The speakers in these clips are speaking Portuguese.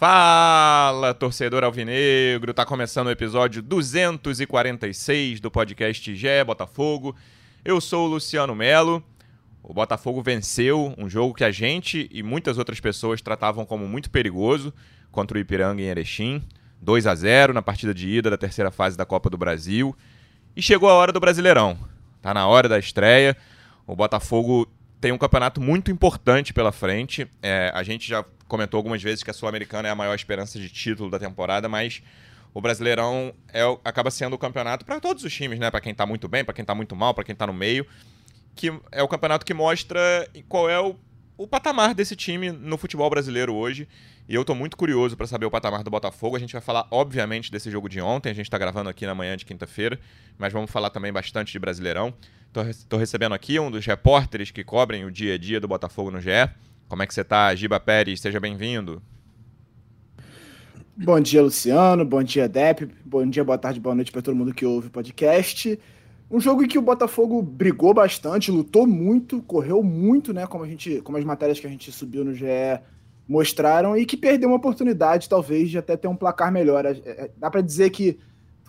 Fala, torcedor alvinegro! Tá começando o episódio 246 do podcast Gé Botafogo. Eu sou o Luciano Melo. O Botafogo venceu um jogo que a gente e muitas outras pessoas tratavam como muito perigoso contra o Ipiranga em Erechim. 2 a 0 na partida de ida da terceira fase da Copa do Brasil. E chegou a hora do Brasileirão. Tá na hora da estreia. O Botafogo tem um campeonato muito importante pela frente. É, a gente já comentou algumas vezes que a Sul-Americana é a maior esperança de título da temporada, mas o Brasileirão é, acaba sendo o campeonato para todos os times, né? Para quem tá muito bem, para quem tá muito mal, para quem tá no meio, que é o campeonato que mostra qual é o, o patamar desse time no futebol brasileiro hoje. E eu tô muito curioso para saber o patamar do Botafogo. A gente vai falar, obviamente, desse jogo de ontem. A gente tá gravando aqui na manhã de quinta-feira, mas vamos falar também bastante de Brasileirão. Tô recebendo aqui um dos repórteres que cobrem o dia a dia do Botafogo no GE. Como é que você tá, Giba Pérez? Seja bem-vindo. Bom dia, Luciano. Bom dia, Dep. Bom dia, boa tarde, boa noite para todo mundo que ouve o podcast. Um jogo em que o Botafogo brigou bastante, lutou muito, correu muito, né? Como, a gente, como as matérias que a gente subiu no GE mostraram, e que perdeu uma oportunidade, talvez, de até ter um placar melhor. É, é, dá para dizer que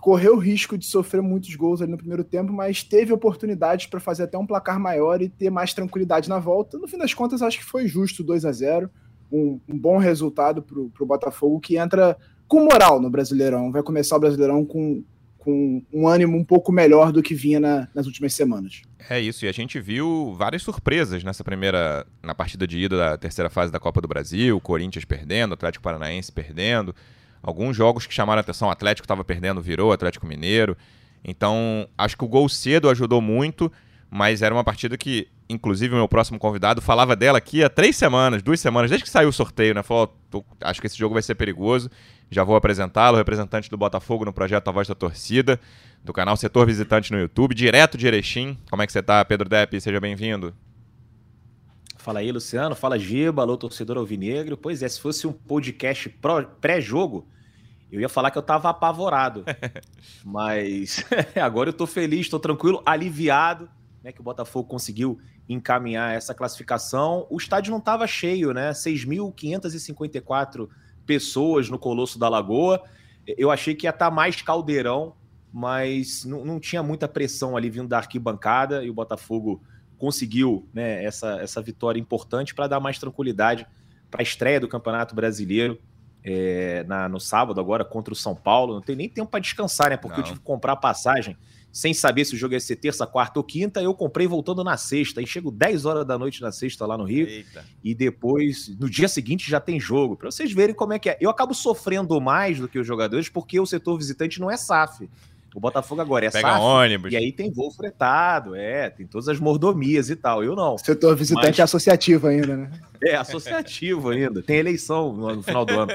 correu o risco de sofrer muitos gols ali no primeiro tempo, mas teve oportunidades para fazer até um placar maior e ter mais tranquilidade na volta. No fim das contas, acho que foi justo 2 a 0 um, um bom resultado para o Botafogo, que entra com moral no Brasileirão. Vai começar o Brasileirão com, com um ânimo um pouco melhor do que vinha na, nas últimas semanas. É isso, e a gente viu várias surpresas nessa primeira, na partida de ida da terceira fase da Copa do Brasil, Corinthians perdendo, Atlético Paranaense perdendo, alguns jogos que chamaram atenção, o Atlético estava perdendo, virou Atlético Mineiro. Então, acho que o gol cedo ajudou muito, mas era uma partida que, inclusive, o meu próximo convidado falava dela aqui há três semanas, duas semanas, desde que saiu o sorteio, né? Falou, oh, acho que esse jogo vai ser perigoso. Já vou apresentá-lo, representante do Botafogo no projeto A Voz da Torcida, do canal Setor Visitante no YouTube, direto de Erechim. Como é que você está, Pedro Depp? Seja bem-vindo. Fala aí, Luciano. Fala, Giba. Alô, torcedor alvinegro. Pois é, se fosse um podcast pré-jogo, eu ia falar que eu tava apavorado. Mas agora eu tô feliz, tô tranquilo, aliviado, né? Que o Botafogo conseguiu encaminhar essa classificação. O estádio não tava cheio, né? 6.554 pessoas no Colosso da Lagoa. Eu achei que ia estar tá mais caldeirão, mas não, não tinha muita pressão ali vindo da arquibancada e o Botafogo conseguiu né, essa, essa vitória importante para dar mais tranquilidade para a estreia do Campeonato Brasileiro é, na, no sábado, agora contra o São Paulo. Não tem nem tempo para descansar, né? Porque Não. eu tive que comprar passagem sem saber se o jogo ia ser terça, quarta ou quinta. Eu comprei voltando na sexta. Aí chego 10 horas da noite na sexta lá no Rio. Eita. E depois, no dia seguinte, já tem jogo. Para vocês verem como é que é. Eu acabo sofrendo mais do que os jogadores porque o setor visitante não é SAF. O Botafogo agora é Pega SAF, ônibus. E aí tem voo fretado, é, tem todas as mordomias e tal. Eu não. Setor visitante Mas... é associativo ainda, né? É, associativo ainda. Tem eleição no, final do ano.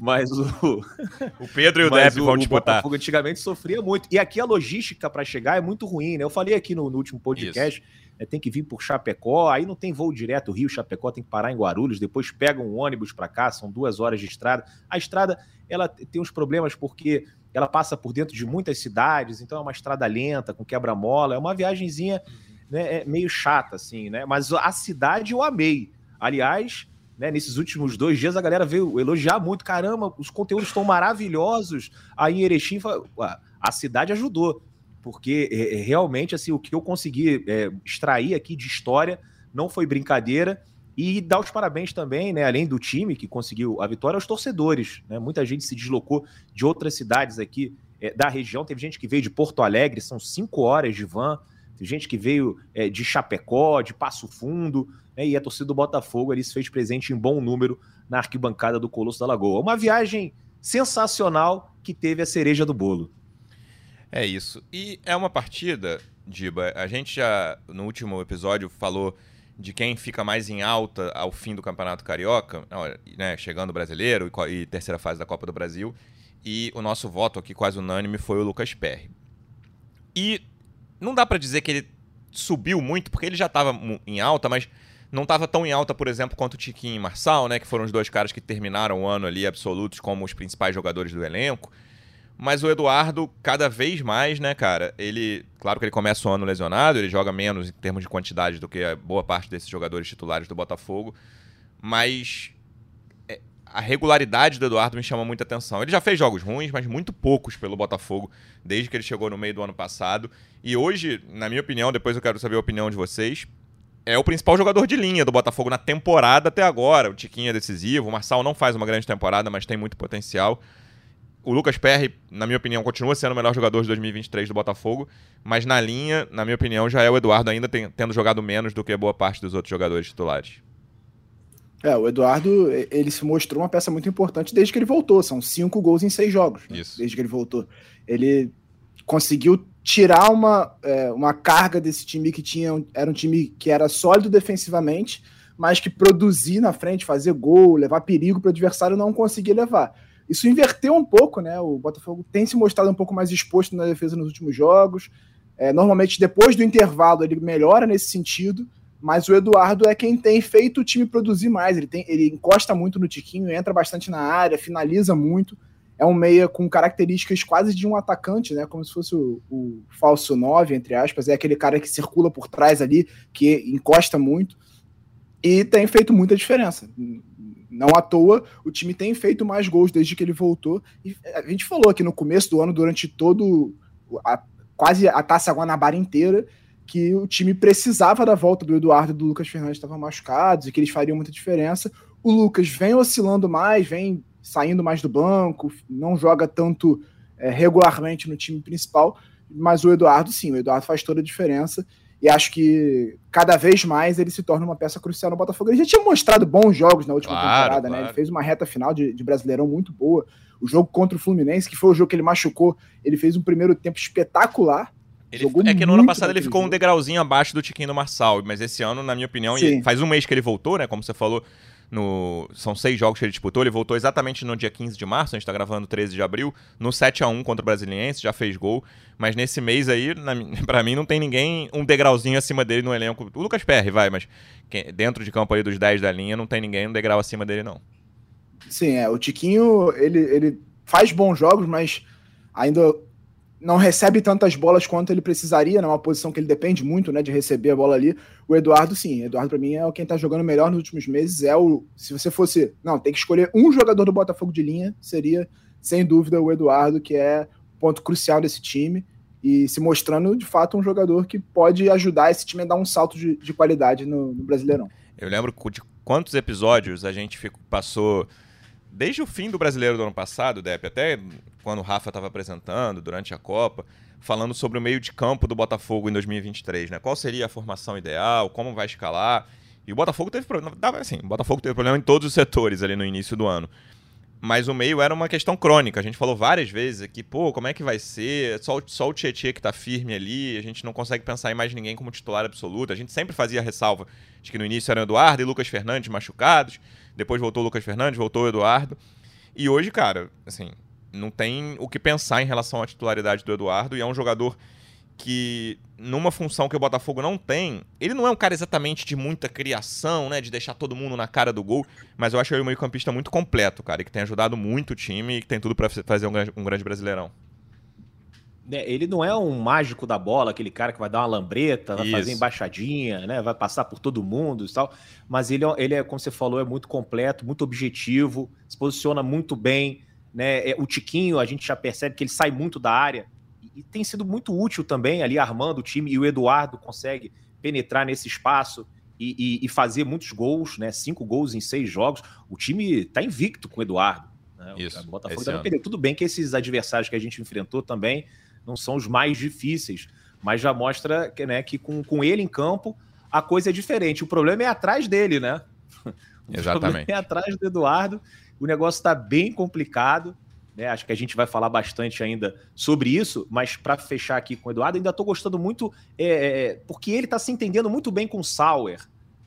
Mas o. O Pedro e o Depp vão disputar. O Botafogo antigamente sofria muito. E aqui a logística para chegar é muito ruim, né? Eu falei aqui no, no último podcast. É, tem que vir por Chapecó, aí não tem voo direto Rio Chapecó, tem que parar em Guarulhos, depois pega um ônibus para cá, são duas horas de estrada. A estrada ela tem uns problemas porque ela passa por dentro de muitas cidades, então é uma estrada lenta, com quebra-mola, é uma viagemzinha né, é meio chata, assim, né? Mas a cidade eu amei. Aliás, né, nesses últimos dois dias a galera veio elogiar muito. Caramba, os conteúdos estão maravilhosos. Aí em Erechim, a cidade ajudou, porque é, é, realmente assim o que eu consegui é, extrair aqui de história não foi brincadeira. E dar os parabéns também, né, além do time que conseguiu a vitória, aos torcedores. Né? Muita gente se deslocou de outras cidades aqui é, da região. Teve gente que veio de Porto Alegre, são cinco horas de van. Teve gente que veio é, de Chapecó, de Passo Fundo. Né? E a torcida do Botafogo ali se fez presente em bom número na arquibancada do Colosso da Lagoa. Uma viagem sensacional que teve a cereja do bolo. É isso. E é uma partida, Diba. A gente já no último episódio falou de quem fica mais em alta ao fim do Campeonato Carioca, né, chegando brasileiro e, e, terceira fase da Copa do Brasil. E o nosso voto aqui quase unânime foi o Lucas Perry. E não dá para dizer que ele subiu muito, porque ele já estava em alta, mas não estava tão em alta, por exemplo, quanto o Tiquinho e Marçal, né, que foram os dois caras que terminaram o ano ali absolutos como os principais jogadores do elenco. Mas o Eduardo, cada vez mais, né, cara? Ele. Claro que ele começa o ano lesionado, ele joga menos em termos de quantidade do que a boa parte desses jogadores titulares do Botafogo. Mas. É, a regularidade do Eduardo me chama muita atenção. Ele já fez jogos ruins, mas muito poucos pelo Botafogo, desde que ele chegou no meio do ano passado. E hoje, na minha opinião, depois eu quero saber a opinião de vocês, é o principal jogador de linha do Botafogo na temporada até agora. O Tiquinho é decisivo, o Marçal não faz uma grande temporada, mas tem muito potencial. O Lucas Perry, na minha opinião, continua sendo o melhor jogador de 2023 do Botafogo, mas na linha, na minha opinião, já é o Eduardo ainda tem, tendo jogado menos do que boa parte dos outros jogadores titulares. É, o Eduardo, ele se mostrou uma peça muito importante desde que ele voltou. São cinco gols em seis jogos. Né? Desde que ele voltou. Ele conseguiu tirar uma, é, uma carga desse time que tinha. Era um time que era sólido defensivamente, mas que produzir na frente, fazer gol, levar perigo para o adversário não conseguia levar. Isso inverteu um pouco, né? O Botafogo tem se mostrado um pouco mais exposto na defesa nos últimos jogos. É, normalmente, depois do intervalo, ele melhora nesse sentido, mas o Eduardo é quem tem feito o time produzir mais. Ele, tem, ele encosta muito no Tiquinho, entra bastante na área, finaliza muito é um meia com características quase de um atacante, né? Como se fosse o, o falso 9, entre aspas. É aquele cara que circula por trás ali, que encosta muito. E tem feito muita diferença. Não à toa, o time tem feito mais gols desde que ele voltou. E a gente falou aqui no começo do ano, durante todo. A, quase a taça Guanabara inteira, que o time precisava da volta do Eduardo e do Lucas Fernandes estavam machucados e que eles fariam muita diferença. O Lucas vem oscilando mais, vem saindo mais do banco, não joga tanto é, regularmente no time principal, mas o Eduardo, sim, o Eduardo faz toda a diferença. E acho que cada vez mais ele se torna uma peça crucial no Botafogo. Ele já tinha mostrado bons jogos na última claro, temporada, claro. né? Ele fez uma reta final de, de Brasileirão muito boa. O jogo contra o Fluminense, que foi o jogo que ele machucou, ele fez um primeiro tempo espetacular. Ele, é que no ano passado ele ficou um degrauzinho abaixo do Tiquinho do Marçal, mas esse ano, na minha opinião, faz um mês que ele voltou, né? Como você falou, no, são seis jogos que ele disputou. Ele voltou exatamente no dia 15 de março, a gente está gravando 13 de abril, no 7 a 1 contra o Brasiliense, já fez gol. Mas nesse mês aí, para mim, não tem ninguém um degrauzinho acima dele no elenco. O Lucas Perry vai, mas dentro de campo ali dos 10 da linha, não tem ninguém um degrau acima dele, não. Sim, é. O Tiquinho, ele, ele faz bons jogos, mas ainda não recebe tantas bolas quanto ele precisaria, numa posição que ele depende muito, né, de receber a bola ali. O Eduardo, sim, Eduardo para mim é quem tá jogando melhor nos últimos meses, é o se você fosse, não, tem que escolher um jogador do Botafogo de linha, seria sem dúvida o Eduardo, que é ponto crucial desse time e se mostrando de fato um jogador que pode ajudar esse time a dar um salto de, de qualidade no, no Brasileirão. Eu lembro de quantos episódios a gente ficou, passou desde o fim do brasileiro do ano passado, Depp, até quando o Rafa estava apresentando durante a Copa, falando sobre o meio de campo do Botafogo em 2023, né? Qual seria a formação ideal, como vai escalar. E o Botafogo teve problema. Assim, o Botafogo teve problema em todos os setores ali no início do ano. Mas o meio era uma questão crônica. A gente falou várias vezes aqui, pô, como é que vai ser? Só, só o Tietchan que tá firme ali, a gente não consegue pensar em mais ninguém como titular absoluto. A gente sempre fazia ressalva de que no início eram Eduardo e Lucas Fernandes machucados. Depois voltou o Lucas Fernandes, voltou o Eduardo. E hoje, cara, assim, não tem o que pensar em relação à titularidade do Eduardo. E é um jogador que, numa função que o Botafogo não tem, ele não é um cara exatamente de muita criação, né? De deixar todo mundo na cara do gol. Mas eu acho ele um meio-campista muito completo, cara. E que tem ajudado muito o time e que tem tudo para fazer um grande, um grande brasileirão. Né, ele não é um mágico da bola, aquele cara que vai dar uma lambreta, vai Isso. fazer embaixadinha, né? Vai passar por todo mundo e tal. Mas ele, é, ele é, como você falou, é muito completo, muito objetivo, se posiciona muito bem. Né? É, o Tiquinho, a gente já percebe que ele sai muito da área e, tem sido muito útil também ali armando o time. E o Eduardo consegue penetrar nesse espaço e, e, e fazer muitos gols, né? Cinco gols em seis jogos. O time está invicto com o Eduardo. Né? Isso, o Botafogo tá Tudo bem que esses adversários que a gente enfrentou também não são os mais difíceis, mas já mostra que, né, que com, com ele em campo a coisa é diferente. O problema é atrás dele, né? O Exatamente. é atrás do Eduardo. O negócio está bem complicado. Né? Acho que a gente vai falar bastante ainda sobre isso, mas para fechar aqui com o Eduardo, ainda estou gostando muito, é, é, é, porque ele está se entendendo muito bem com o Sauer.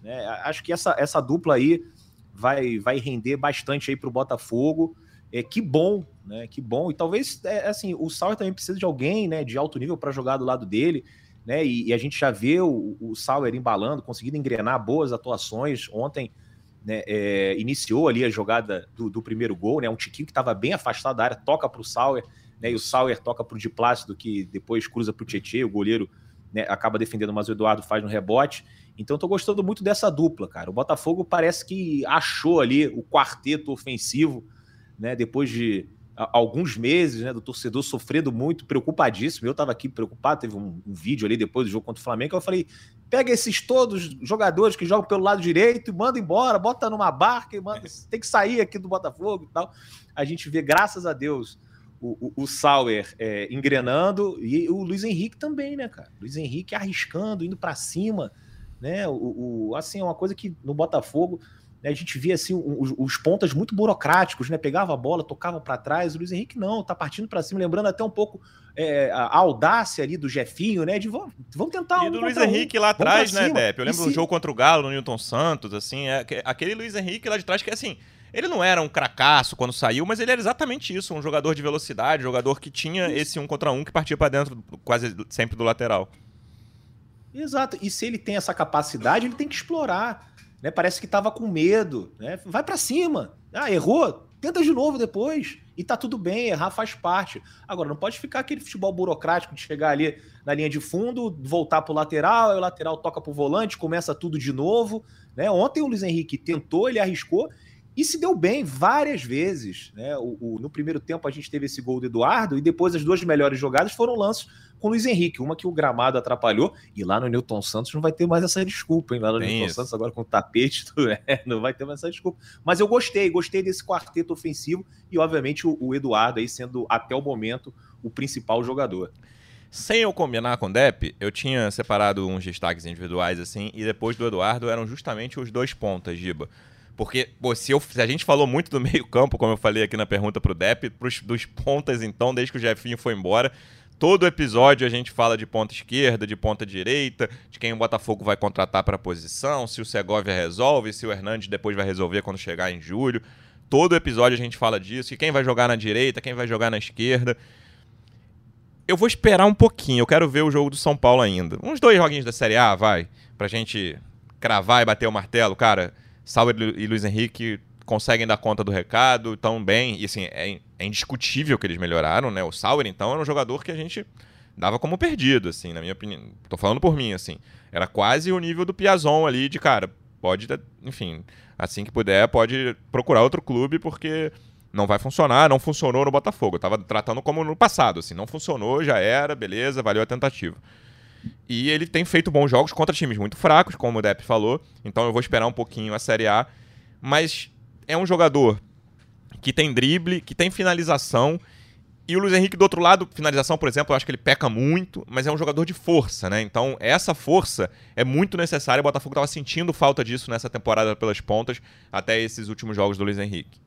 Né? Acho que essa, essa dupla aí vai, vai render bastante aí para o Botafogo. É, que bom, né? Que bom. E talvez, é, assim, o Sauer também precisa de alguém, né? De alto nível para jogar do lado dele, né? E, e, a gente já vê o, o Sauer embalando, conseguindo engrenar boas atuações. Ontem, né, é, iniciou ali a jogada do, do, primeiro gol, né? Um Tiquinho que estava bem afastado da área, toca para o Sauer, né? E o Sauer toca para o Di Plácido, que depois cruza para o Tietchan, o goleiro né, acaba defendendo, mas o Eduardo faz no rebote. Então, estou gostando muito dessa dupla, cara. O Botafogo parece que achou ali o quarteto ofensivo, né, depois de alguns meses, né, do torcedor sofrendo muito, preocupadíssimo. Eu estava aqui preocupado, teve um, um, vídeo ali depois do jogo contra o Flamengo, eu falei: pega esses todos jogadores que jogam pelo lado direito e manda embora, bota numa barca e manda, tem que sair aqui do Botafogo e tal. A gente vê, graças a Deus, o, o, o Sauer é, engrenando e o Luiz Henrique também, né, cara? Luiz Henrique arriscando, indo para cima, né? O, o, assim, é uma coisa que no Botafogo a gente via assim os, os, pontas muito burocráticos, né? Pegava a bola, tocava para trás. O Luiz Henrique não, tá partindo para cima, lembrando até um pouco é, a audácia ali do Jefinho, né? De vamos, vamos tentar. E um do Luiz Henrique um. lá atrás, né, Depp? Eu lembro do jogo contra o Galo no Newton Santos, assim, é, aquele Luiz Henrique lá de trás que assim. Ele não era um cracaço quando saiu, mas ele era exatamente isso, um jogador de velocidade, jogador que tinha esse um contra um que partia para dentro quase sempre do lateral. Exato. E se ele tem essa capacidade, ele tem que explorar né? Parece que estava com medo, né? Vai para cima. Ah, errou? Tenta de novo depois. E tá tudo bem, errar faz parte. Agora, não pode ficar aquele futebol burocrático de chegar ali na linha de fundo, voltar pro lateral, aí o lateral toca pro volante, começa tudo de novo. Né? Ontem o Luiz Henrique tentou, ele arriscou e se deu bem várias vezes. Né? O, o, no primeiro tempo a gente teve esse gol do Eduardo e depois as duas melhores jogadas foram lances com o Luiz Henrique, uma que o gramado atrapalhou, e lá no Newton Santos não vai ter mais essa desculpa, hein? Lá no Tem Newton isso. Santos, agora com o tapete, é, não vai ter mais essa desculpa. Mas eu gostei, gostei desse quarteto ofensivo e, obviamente, o, o Eduardo aí sendo, até o momento, o principal jogador. Sem eu combinar com o Depp, eu tinha separado uns destaques individuais assim, e depois do Eduardo eram justamente os dois pontas, Giba. Porque, pô, se, eu, se, a gente falou muito do meio-campo, como eu falei aqui na pergunta pro Depp, pros, dos pontas, então, desde que o Jefinho foi embora, Todo episódio a gente fala de ponta esquerda, de ponta direita, de quem o Botafogo vai contratar para posição, se o Segovia resolve, se o Hernandes depois vai resolver quando chegar em julho. Todo episódio a gente fala disso, e quem vai jogar na direita, quem vai jogar na esquerda. Eu vou esperar um pouquinho, eu quero ver o jogo do São Paulo ainda. Uns dois joguinhos da Série A, vai, pra gente cravar e bater o martelo. Cara, Sauer e Luiz Henrique conseguem dar conta do recado, estão bem. E assim, é, é, indiscutível que eles melhoraram, né? O Sauer, então, era um jogador que a gente dava como perdido, assim, na minha opinião. Tô falando por mim, assim. Era quase o nível do Piazon ali, de cara, pode, enfim, assim que puder, pode procurar outro clube, porque não vai funcionar, não funcionou no Botafogo. Eu tava tratando como no passado, assim, não funcionou, já era, beleza, valeu a tentativa. E ele tem feito bons jogos contra times muito fracos, como o Depp falou, então eu vou esperar um pouquinho a Série A, mas é um jogador que tem drible, que tem finalização. E o Luiz Henrique, do outro lado, finalização, por exemplo, eu acho que ele peca muito, mas é um jogador de força, né? Então, essa força é muito necessária. O Botafogo estava sentindo falta disso nessa temporada pelas pontas, até esses últimos jogos do Luiz Henrique.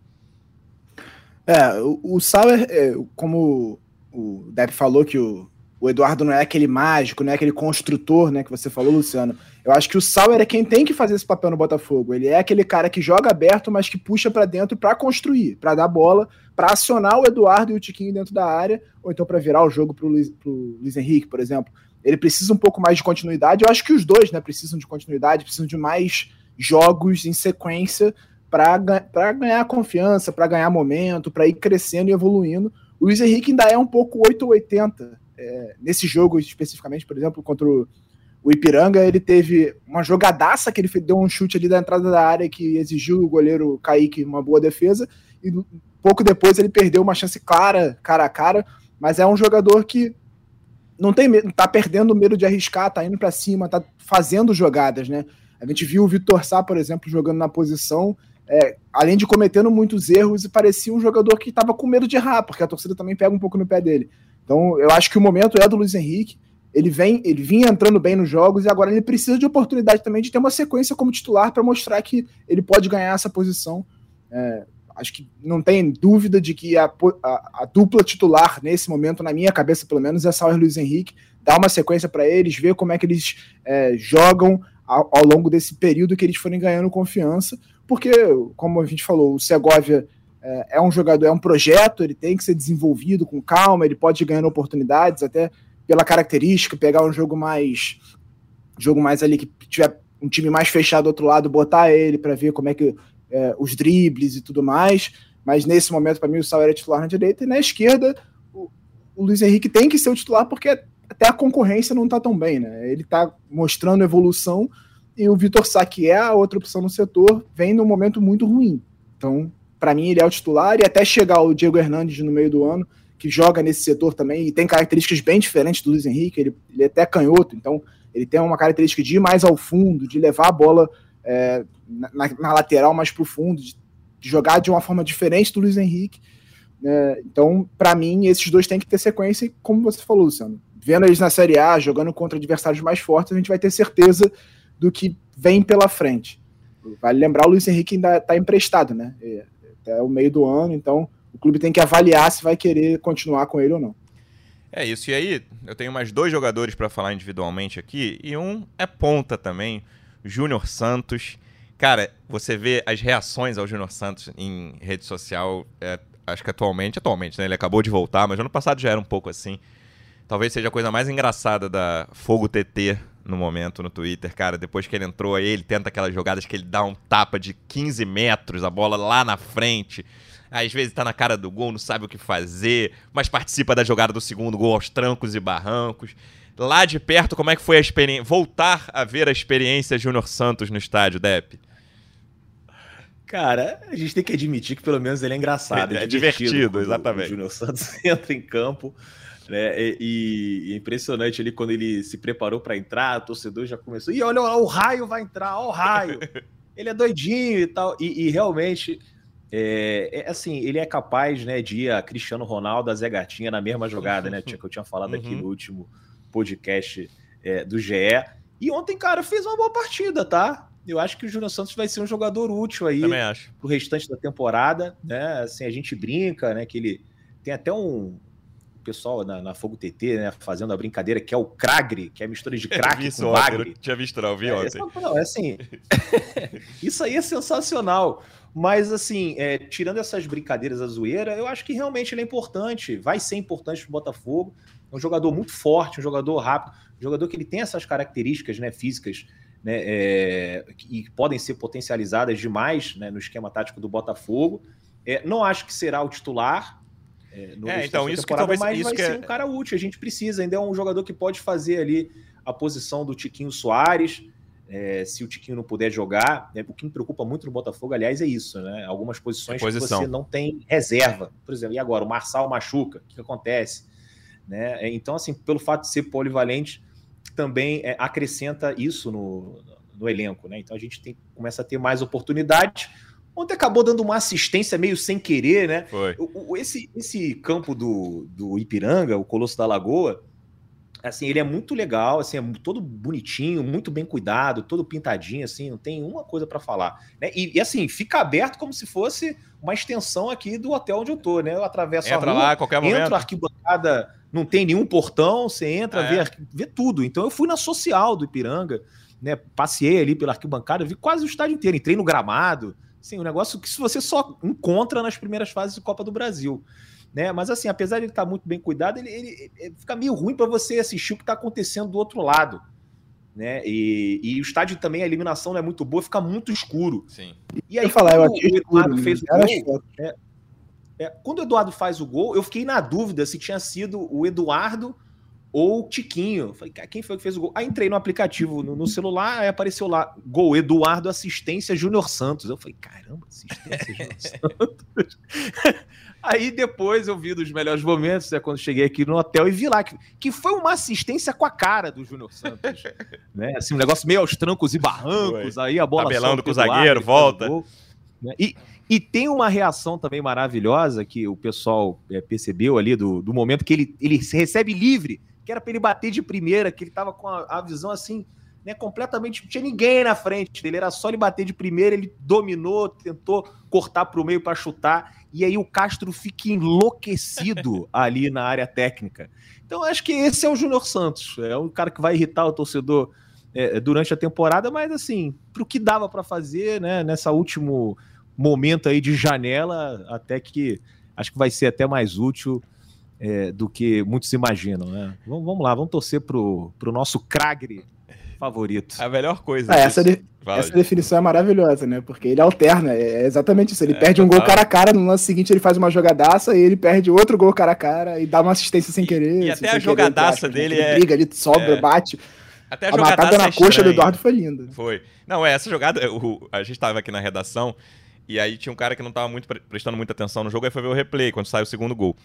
É, o, o Sauer, é, como o Depp falou que o, o Eduardo não é aquele mágico, não é aquele construtor, né, que você falou, Luciano. Eu acho que o Sauer é quem tem que fazer esse papel no Botafogo. Ele é aquele cara que joga aberto, mas que puxa para dentro para construir, para dar bola, para acionar o Eduardo e o Tiquinho dentro da área, ou então para virar o jogo pro Luiz, pro Luiz Henrique, por exemplo. Ele precisa um pouco mais de continuidade. Eu acho que os dois, né, precisam de continuidade, precisam de mais jogos em sequência para ganhar confiança, para ganhar momento, para ir crescendo e evoluindo. O Luiz Henrique ainda é um pouco 880 é, nesse jogo especificamente, por exemplo, contra o, o, Ipiranga, ele teve uma jogadaça que ele deu um chute ali da entrada da área que exigiu o goleiro Kaique uma boa defesa, e pouco depois ele perdeu uma chance clara, cara a cara, mas é um jogador que não tem medo, tá perdendo medo de arriscar, tá indo para cima, tá fazendo jogadas, né? A gente viu o Vitor Sá, por exemplo, jogando na posição, é, além de cometendo muitos erros, e parecia um jogador que estava com medo de errar, porque a torcida também pega um pouco no pé dele. Então, eu acho que o momento é do Luiz Henrique. Ele vem, ele vinha entrando bem nos jogos e agora ele precisa de oportunidade também de ter uma sequência como titular para mostrar que ele pode ganhar essa posição. É, acho que não tem dúvida de que a, a, a, dupla titular nesse momento, na minha cabeça pelo menos, é Sauer e Luiz Henrique. Dar uma sequência para eles, ver como é que eles é, jogam ao, ao, longo desse período que eles forem ganhando confiança, porque, como a gente falou, o Segovia é, é um jogador, é um projeto, ele tem que ser desenvolvido com calma, ele pode ir ganhando oportunidades, até pela característica, pegar um jogo mais. jogo mais ali que tiver um time mais fechado do outro lado, botar ele para ver como é que é, os dribles e tudo mais. Mas nesse momento, para mim, o Sauer é titular na direita e na esquerda, o, o Luiz Henrique tem que ser o titular porque até a concorrência não tá tão bem, né? Ele tá mostrando evolução e o Vitor Sá, que é a outra opção no setor, vem num momento muito ruim. Então, para mim, ele é o titular e até chegar o Diego Hernandes no meio do ano, que joga nesse setor também e tem características bem diferentes do Luiz Henrique, ele, ele é até canhoto, então ele tem uma característica de ir mais ao fundo, de levar a bola é, na, na, lateral mais para fundo, de, de, jogar de uma forma diferente do Luiz Henrique. É, então, para mim, esses dois têm que ter sequência, e como você falou, Luciano, vendo eles na Série A, jogando contra adversários mais fortes, a gente vai ter certeza do que vem pela frente. Vale lembrar, o Luiz Henrique ainda está emprestado, né? Até o meio do ano, então o clube tem que avaliar se vai querer continuar com ele ou não. É isso. E aí, eu tenho mais dois jogadores para falar individualmente aqui, e um é ponta também, Júnior Santos. Cara, você vê as reações ao Júnior Santos em rede social, é, acho que atualmente, atualmente, né? Ele acabou de voltar, mas ano passado já era um pouco assim. Talvez seja a coisa mais engraçada da Fogo TT no momento no Twitter, cara. Depois que ele entrou aí, ele tenta aquelas jogadas que ele dá um tapa de 15 metros, a bola lá na frente. Às vezes tá na cara do gol, não sabe o que fazer, mas participa da jogada do segundo gol aos trancos e barrancos. Lá de perto, como é que foi a experiência? Voltar a ver a experiência Júnior Santos no estádio, Depp? Cara, a gente tem que admitir que pelo menos ele é engraçado. É, é divertido, divertido exatamente. O Júnior Santos entra em campo né? E, e, é impressionante ali quando ele se preparou para entrar, o torcedor já começou. E olha, o raio vai entrar, ó, o raio. ele é doidinho e tal. E, e realmente, é, é, assim, ele é capaz né, de ir a Cristiano Ronaldo, a Zé Gatinha na mesma jogada, né? Que eu tinha falado uhum. aqui no último podcast é, do GE. E ontem, cara, fez uma boa partida, tá? Eu acho que o Júnior Santos vai ser um jogador útil aí pro restante da temporada, né? Assim, a gente brinca, né? Que ele tem até um, pessoal na, na, Fogo TT, né, fazendo a brincadeira, que é o Cragre, que é a mistura de crack com bagre. Não tinha visto não, vi é, ontem. Não, é assim, isso aí é sensacional. Mas, assim, é, tirando essas brincadeiras a zoeira, eu acho que realmente ele é importante, vai ser importante para o Botafogo. É um jogador muito forte, um jogador rápido, um jogador que ele tem essas características né, físicas né, é, que podem ser potencializadas demais né, no esquema tático do Botafogo. É, não acho que será o titular, é, é então isso que talvez mas isso vai que ser é... um cara útil. A gente precisa, ainda é um jogador que pode fazer ali a posição do Tiquinho Soares. É, se o Tiquinho não puder jogar, né, o que me preocupa muito no Botafogo, aliás, é isso, né? Algumas posições que você não tem reserva. Por exemplo, e agora? O Marçal machuca, o que, acontece? Né? É, então, assim, pelo fato de ser polivalente, também é, acrescenta isso no, no elenco, né? Então a gente tem, começa a ter mais oportunidades. Ontem acabou dando uma assistência meio sem querer, né? Foi. O, o, esse, esse campo do, do Ipiranga, o Colosso da Lagoa, assim, ele é muito legal, assim, é todo bonitinho, muito bem cuidado, todo pintadinho, assim, não tem uma coisa para falar. Né? E, e, assim, fica aberto como se fosse uma extensão aqui do hotel onde eu tô, né? Eu atravesso entra a rua, lá, qualquer momento. entro a arquibancada, não tem nenhum portão, você entra, é. vê, vê tudo. Então eu fui na social do Ipiranga, né? Passei ali pela arquibancada, vi quase o estádio inteiro, entrei no gramado, Sim, um negócio que você só encontra nas primeiras fases de Copa do Brasil. Né? Mas assim, apesar de ele estar muito bem cuidado, ele, ele, ele fica meio ruim para você assistir o que está acontecendo do outro lado. Né? E, e, o estádio também, a eliminação não é muito boa, fica muito escuro. Sim. E aí, eu falar, eu o Eduardo fez o gol, é, é, quando o Eduardo faz o gol, eu fiquei na dúvida se tinha sido o Eduardo ou Tiquinho. Falei, quem foi que fez o gol? Aí entrei no aplicativo no, no celular, aí apareceu lá, gol Eduardo Assistência Júnior Santos. Eu falei, caramba, assistência Júnior Santos. aí depois eu vi dos melhores momentos, é quando cheguei aqui no hotel e vi lá que, que foi uma assistência com a cara do Júnior Santos. né? Assim, um negócio meio aos trancos e barrancos, aí a bola Tabelando com o zagueiro, volta. Gol, né? E, e tem uma reação também maravilhosa que o pessoal é, percebeu ali do, do momento que ele, ele recebe livre que era para ele bater de primeira, que ele tava com a, a, visão assim, né, completamente, não tinha ninguém na frente dele, era só ele bater de primeira, ele dominou, tentou cortar para o meio para chutar, e aí o Castro fica enlouquecido ali na área técnica. Então acho que esse é o Júnior Santos, é um cara que vai irritar o torcedor é, durante a temporada, mas assim, para o que dava para fazer, né, nessa último momento aí de janela, até que acho que vai ser até mais útil é, do que muitos imaginam, né? Vamos, vamos lá, vamos torcer pro, pro nosso Cragre favorito. A melhor coisa. Ah, essa, de, essa definição é maravilhosa, né? Porque ele alterna, é, é exatamente isso. Ele é, perde um gol cara a cara, no lance seguinte ele faz uma jogadaça e ele perde outro gol cara a cara e dá uma assistência sem querer. E, e até a jogadaça querer, dele é. Briga, ele sobra, é... bate. Até a, a jogada na coxa do Eduardo foi linda. Foi. Não, é, essa jogada, o, a gente tava aqui na redação e aí tinha um cara que não tava muito prestando muita atenção no jogo, aí foi ver o replay quando saiu o segundo gol.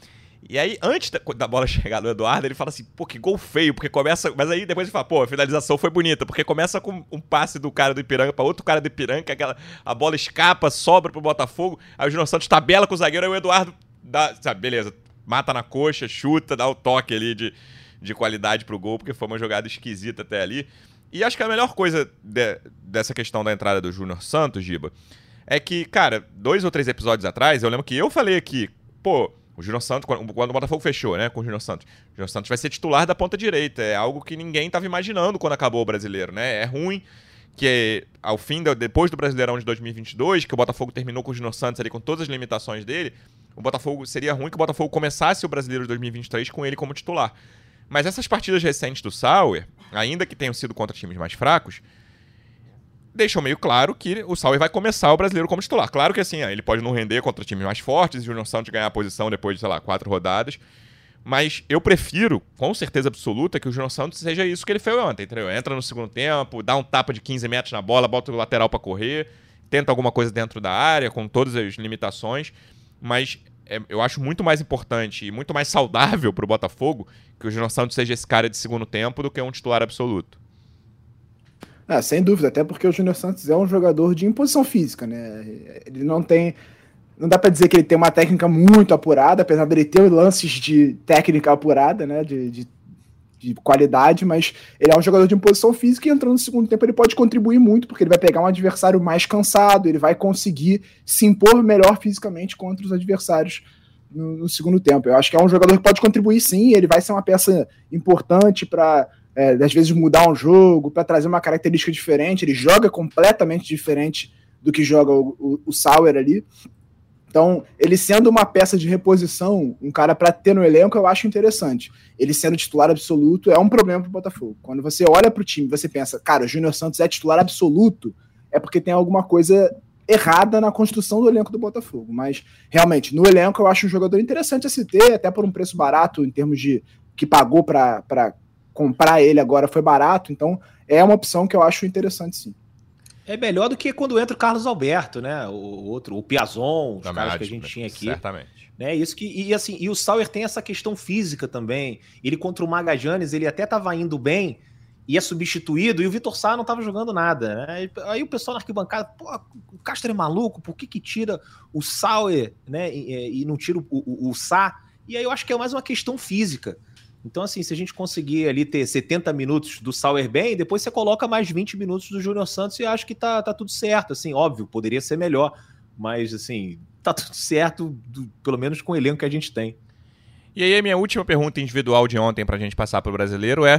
E aí, antes da, bola chegar no Eduardo, ele fala assim, pô, que gol feio, porque começa. Mas aí depois ele fala, pô, a finalização foi bonita, porque começa com um passe do cara do Ipiranga para outro cara do Ipiranga, aquela, a bola escapa, sobra pro Botafogo, aí o Júnior Santos tabela com o zagueiro, aí o Eduardo dá, sabe, beleza, mata na coxa, chuta, dá o toque ali de, de qualidade pro gol, porque foi uma jogada esquisita até ali. E acho que a melhor coisa de, dessa questão da entrada do Júnior Santos, Giba, é que, cara, dois ou três episódios atrás, eu lembro que eu falei aqui, pô, o Júnior Santos, quando, o Botafogo fechou, né, com o Júnior Santos, o Júnior Santos vai ser titular da ponta direita. É algo que ninguém estava imaginando quando acabou o brasileiro, né? É ruim que ao fim, depois do Brasileirão de 2022, que o Botafogo terminou com o Júnior Santos ali com todas as limitações dele, o Botafogo seria ruim que o Botafogo começasse o Brasileiro de 2023 com ele como titular. Mas essas partidas recentes do Sauer, ainda que tenham sido contra times mais fracos, deixam meio claro que o Sauer vai começar o brasileiro como titular. Claro que assim, ele pode não render contra times mais fortes e o Júnior Santos ganhar a posição depois de, sei lá, quatro rodadas. Mas eu prefiro, com certeza absoluta, que o Júnior Santos seja isso que ele fez ontem, entendeu? Entra no segundo tempo, dá um tapa de 15 metros na bola, bota o lateral para correr, tenta alguma coisa dentro da área, com todas as limitações. Mas é, eu acho muito mais importante e muito mais saudável para o Botafogo que o Júnior Santos seja esse cara de segundo tempo do que um titular absoluto. Ah, sem dúvida, até porque o Júnior Santos é um jogador de imposição física, né? Ele não tem. Não dá para dizer que ele tem uma técnica muito apurada, apesar dele ter lances de técnica apurada, né? De, de, de, qualidade, mas ele é um jogador de imposição física e entrando no segundo tempo ele pode contribuir muito, porque ele vai pegar um adversário mais cansado, ele vai conseguir se impor melhor fisicamente contra os adversários no, no segundo tempo. Eu acho que é um jogador que pode contribuir sim, ele vai ser uma peça importante para é, às vezes mudar um jogo, para trazer uma característica diferente. Ele joga completamente diferente do que joga o, o, o Sauer ali. Então, ele sendo uma peça de reposição, um cara para ter no elenco, eu acho interessante. Ele sendo titular absoluto é um problema para o Botafogo. Quando você olha para o time, você pensa, cara, o Júnior Santos é titular absoluto, é porque tem alguma coisa errada na construção do elenco do Botafogo. Mas, realmente, no elenco eu acho um jogador interessante a se ter, até por um preço barato em termos de que pagou para comprar ele agora foi barato, então é uma opção que eu acho interessante sim. É melhor do que quando entra o Carlos Alberto, né? O outro, o Piazon, os caras que a gente tinha aqui. Certamente. Né? Isso que e assim, e o Sauer tem essa questão física também. Ele contra o Magajanes, ele até estava indo bem, ia substituído e o Vitor Sá não estava jogando nada. Né? Aí o pessoal na arquibancada, pô, o Castro é maluco, por que que tira o Sauer, né? E, e não tira o, o, o Sá? E aí eu acho que é mais uma questão física. Então, assim, se a gente conseguir ali ter 70 minutos do Sauer bem, depois você coloca mais 20 minutos do Júnior Santos e acho que tá, tá tudo certo. Assim, óbvio, poderia ser melhor, mas assim, tá tudo certo, do, pelo menos com o elenco que a gente tem. E aí, a minha última pergunta individual de ontem pra gente passar pro brasileiro é: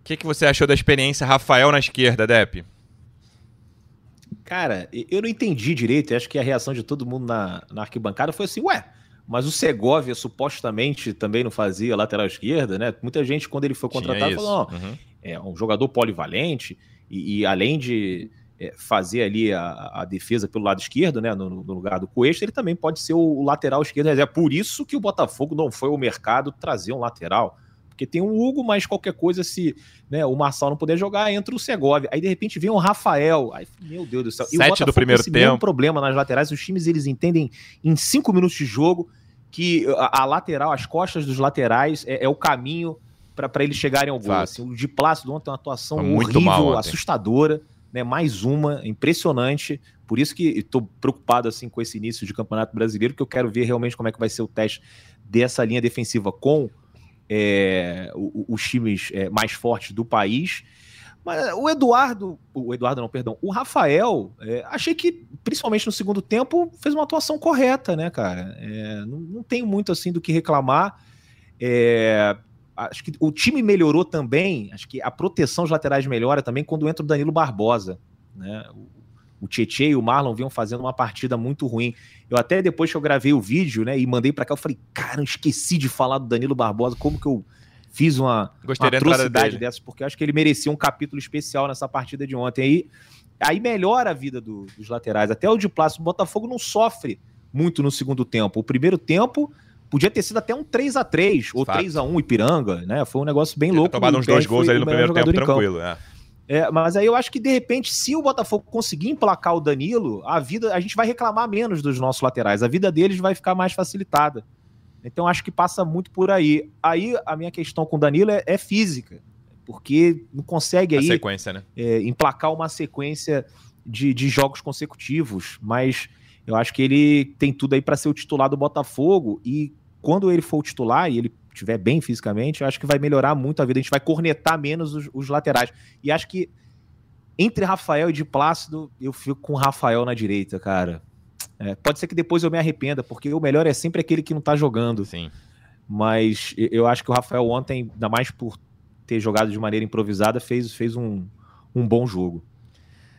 o que, que você achou da experiência Rafael na esquerda, Dep? Cara, eu não entendi direito, acho que a reação de todo mundo na, na arquibancada foi assim, ué, mas o Segovia supostamente também não fazia lateral esquerda, né? Muita gente, quando ele foi contratado, falou: não, uhum. é um jogador polivalente e, e além de é, fazer ali a, a, defesa pelo lado esquerdo, né? No, no lugar do Cuesta, ele também pode ser o, o lateral esquerdo. É por isso que o Botafogo não foi ao mercado trazer um lateral. Porque tem o Hugo, mas qualquer coisa, se né, o Marçal não puder jogar, entra o Segovia. Aí, de repente, vem o Rafael. Aí, meu Deus do céu. Sete do primeiro esse tempo. problema nas laterais. Os times, eles entendem em cinco minutos de jogo que a, a lateral, as costas dos laterais, é, é o caminho para eles chegarem ao gol. Assim, o de Plácido ontem é uma atuação muito horrível, assustadora. Né, mais uma, impressionante. Por isso que estou preocupado assim com esse início de Campeonato Brasileiro, porque eu quero ver realmente como é que vai ser o teste dessa linha defensiva com é, os times é, mais fortes do país. Mas o Eduardo, o Eduardo não, perdão, o Rafael, é, achei que, principalmente no segundo tempo, fez uma atuação correta, né, cara? É, não, não tenho muito assim do que reclamar. É, acho que o time melhorou também, acho que a proteção dos laterais melhora também quando entra o Danilo Barbosa, né? Tietchan e o Marlon vinham fazendo uma partida muito ruim. Eu até depois que eu gravei o vídeo, né, e mandei para cá, eu falei, cara, eu esqueci de falar do Danilo Barbosa, como que eu fiz uma, Gostei uma atrocidade dessas, porque eu acho que ele merecia um capítulo especial nessa partida de ontem. Aí, aí melhora a vida do- dos laterais. Até o de Plácido, o Botafogo não sofre muito no segundo tempo. O primeiro tempo podia ter sido até um 3 a 3 ou Fato. 3 a 1 Ipiranga, né? Foi um negócio bem Ele louco. tomado O uns dois gols ali o no primeiro tempo, tranquilo. É. É, mas aí eu acho que, de repente, se o Botafogo conseguir emplacar o Danilo, a vida, a gente vai reclamar menos dos nossos laterais. A vida deles vai ficar mais facilitada. Então acho que passa muito por aí. Aí a minha questão com o Danilo é, é física, porque não consegue aí sequência, né? é, emplacar uma sequência de, de jogos consecutivos, mas eu acho que ele tem tudo aí para ser o titular do Botafogo e quando ele for o titular e ele estiver bem fisicamente, eu acho que vai melhorar muito a vida. A gente vai cornetar menos os, os laterais. E acho que entre Rafael e de Plácido, eu fico com o Rafael na direita, cara. É, pode ser que depois eu me arrependa, porque o melhor é sempre aquele que não tá jogando. Sim. Mas eu- eu acho que o Rafael ontem, ainda mais por ter jogado de maneira improvisada, fez, fez um, um bom jogo.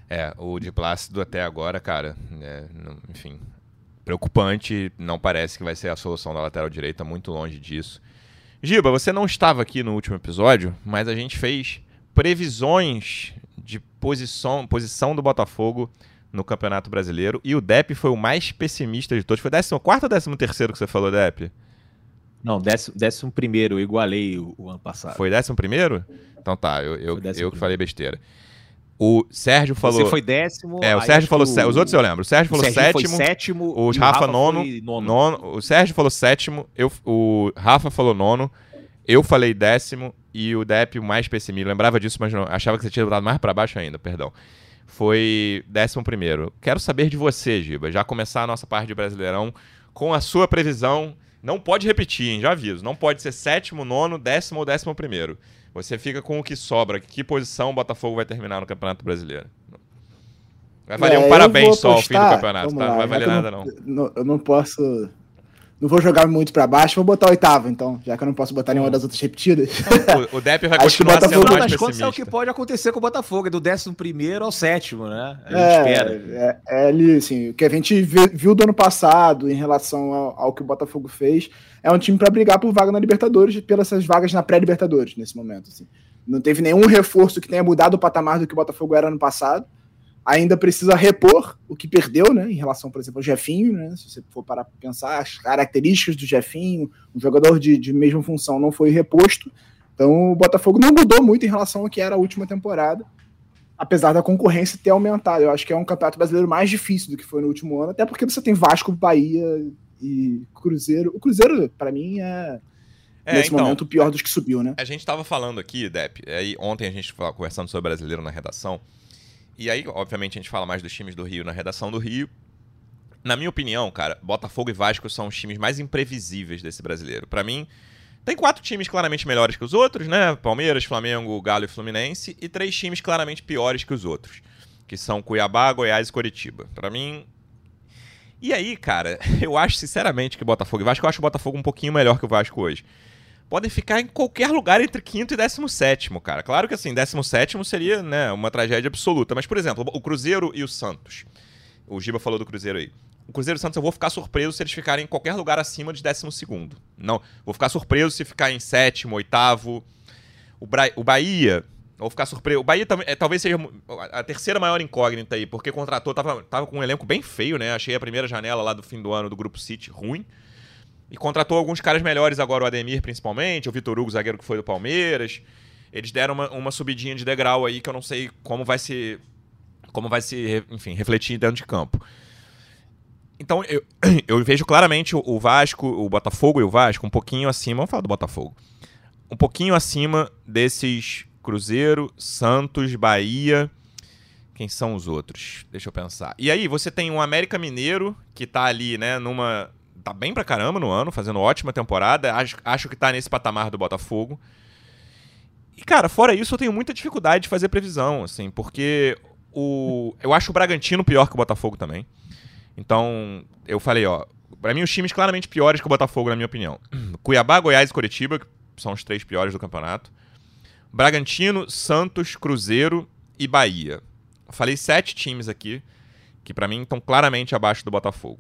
É, o de Plácido até agora, cara, é, não- enfim, preocupante. Não parece que vai ser a solução da lateral direita, muito longe disso. Giba, você não estava aqui no último episódio, mas a gente fez previsões de posição, posição do Botafogo no Campeonato Brasileiro e o Depp foi o mais pessimista de todos. Foi 14 ou 13 terceiro que você falou, Depp? Não, décimo, décimo primeiro, eu igualei o, o ano passado. Foi 11 primeiro? Então tá, eu, eu, eu que falei besteira. O Sérgio falou... Você foi décimo. É, o Sérgio falou. sé- Os outros eu lembro. O Sérgio o falou Serginho sétimo. Foi sétimo. O e Rafa, nono, nono. nono. O Sérgio falou sétimo. Eu, o Rafa falou nono. Eu falei décimo. E o Depp, o mais pessimista. Lembrava disso, mas não, achava que você tinha botado mais pra baixo ainda, perdão. Foi décimo primeiro. Quero saber de você, Giba. Já começar a nossa parte de Brasileirão com a sua previsão. Não pode repetir, hein? Já aviso. Não pode ser sétimo, nono, décimo ou décimo primeiro. Você fica com o que sobra. Que posição o Botafogo vai terminar no Campeonato Brasileiro? Vai valer É, um parabéns só ao fim do campeonato, tá? lá, não vai valer nada, não. não- Eu não posso. Não vou jogar muito pra baixo, vou botar oitavo, então, já que eu não posso botar nenhuma das outras repetidas. O, o Depp vai Acho que o continuar Botafogo- sendo mais das contas, é o pessimista. que pode acontecer com o Botafogo, é do décimo primeiro ao sétimo, né? A gente É, espera. é, é ali, assim, o que a gente viu do ano passado em relação ao, ao que o Botafogo fez, é um time pra brigar por vaga na Libertadores, pelas essas vagas na pré-Libertadores, nesse momento, assim. Não teve nenhum reforço que tenha mudado o patamar do que o Botafogo era ano passado. Ainda precisa repor o que perdeu, né, em relação, por exemplo, ao Jefinho, né, se você for parar pra pensar, as características do Jefinho, um jogador de, de mesma função não foi reposto, então o Botafogo não mudou muito em relação ao que era a última temporada, apesar da concorrência ter aumentado. Eu acho que é um campeonato brasileiro mais difícil do que foi no último ano, até porque você tem Vasco, Bahia e Cruzeiro. O Cruzeiro, pra mim, é, É, nesse então, momento o pior dos que subiu, né? a gente tava falando aqui, Depp, aí ontem a gente tava conversando sobre brasileiro na redação, e aí, obviamente, a gente fala mais dos times do Rio na redação do Rio. Na minha opinião, cara, Botafogo e Vasco são os times mais imprevisíveis desse brasileiro. Pra mim, tem quatro times claramente melhores que os outros, né? Palmeiras, Flamengo, Galo e Fluminense, e três times claramente piores que os outros, que são Cuiabá, Goiás e Coritiba. Pra mim, e aí, cara, eu acho sinceramente que Botafogo e Vasco, eu acho o Botafogo um pouquinho melhor que o Vasco hoje. Podem ficar em qualquer lugar entre quinto e décimo sétimo, cara. Claro que assim, décimo sétimo seria, né, uma tragédia absoluta. Mas, por exemplo, o Cruzeiro e o Santos. O Giba falou do Cruzeiro aí. O Cruzeiro e o Santos eu vou ficar surpreso se eles ficarem em qualquer lugar acima de décimo segundo. Não, vou ficar surpreso se ficar em sétimo, oitavo. O, Bra... o Bahia, vou ficar surpreso. O Bahia também, é, talvez seja a terceira maior incógnita aí, porque contratou, tava, tava com um elenco bem feio, né? Achei a primeira janela lá do fim do ano do Grupo City ruim. E contratou alguns caras melhores agora, o Ademir principalmente, o Vitor Hugo, zagueiro que foi do Palmeiras. Eles deram uma, uma subidinha de degrau aí que eu não sei como vai se. Como vai se, enfim, refletir dentro de campo. Então, eu, eu vejo claramente o, Vasco, o Botafogo e o Vasco um pouquinho acima. Vamos falar do Botafogo. Um pouquinho acima desses Cruzeiro, Santos, Bahia. Quem são os outros? Deixa eu pensar. E aí, você tem um América Mineiro, que tá ali, né, numa. Tá bem pra caramba no ano, fazendo ótima temporada. Acho, acho que tá nesse patamar do Botafogo. E, cara, fora isso, eu tenho muita dificuldade de fazer previsão, assim, porque o. Eu acho o Bragantino pior que o Botafogo também. Então, eu falei, ó. Pra mim, os times claramente piores que o Botafogo, na minha opinião. Cuiabá, Goiás e Curitiba, que são os três piores do campeonato. Bragantino, Santos, Cruzeiro e Bahia. Falei sete times aqui que pra mim estão claramente abaixo do Botafogo.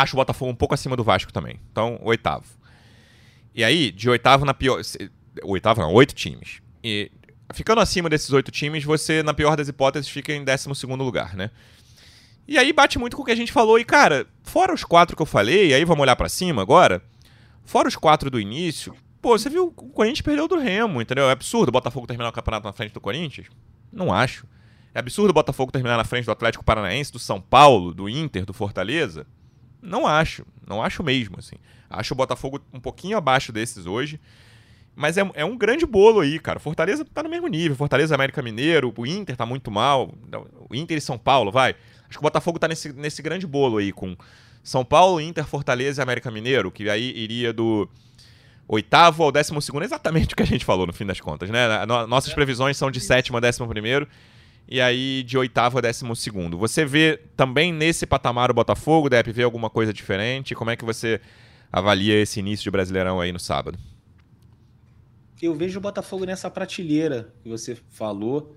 Acho o Botafogo um pouco acima do Vasco também. Então, oitavo. E aí, de oitavo na pior. oitavo não, oito times. E ficando acima desses oito times, você, na pior das hipóteses, fica em décimo segundo lugar, né? E aí bate muito com o que a gente falou. E, cara, fora os quatro que eu falei, aí vamos olhar para cima agora. Fora os quatro do início, pô, você viu o Corinthians perdeu do Remo, entendeu? É absurdo o Botafogo terminar o campeonato na frente do Corinthians? Não acho. É absurdo o Botafogo terminar na frente do Atlético Paranaense, do São Paulo, do Inter, do Fortaleza? Não acho. Não acho mesmo, assim. Acho o Botafogo um pouquinho abaixo desses hoje. Mas é, é um grande bolo aí, cara. Fortaleza tá no mesmo nível. Fortaleza América Mineiro, o Inter tá muito mal. O Inter e São Paulo, vai. Acho que o Botafogo tá nesse, nesse grande bolo aí, com São Paulo, Inter, Fortaleza e América Mineiro, que aí iria do oitavo ao décimo segundo, exatamente o que a gente falou no fim das contas, né? Nossas previsões são de sétimo a décimo primeiro e aí de oitavo a décimo segundo. Você vê também nesse patamar o Botafogo, deve ver alguma coisa diferente? Como é que você avalia esse início de Brasileirão aí no sábado? Eu vejo o Botafogo nessa prateleira que você falou.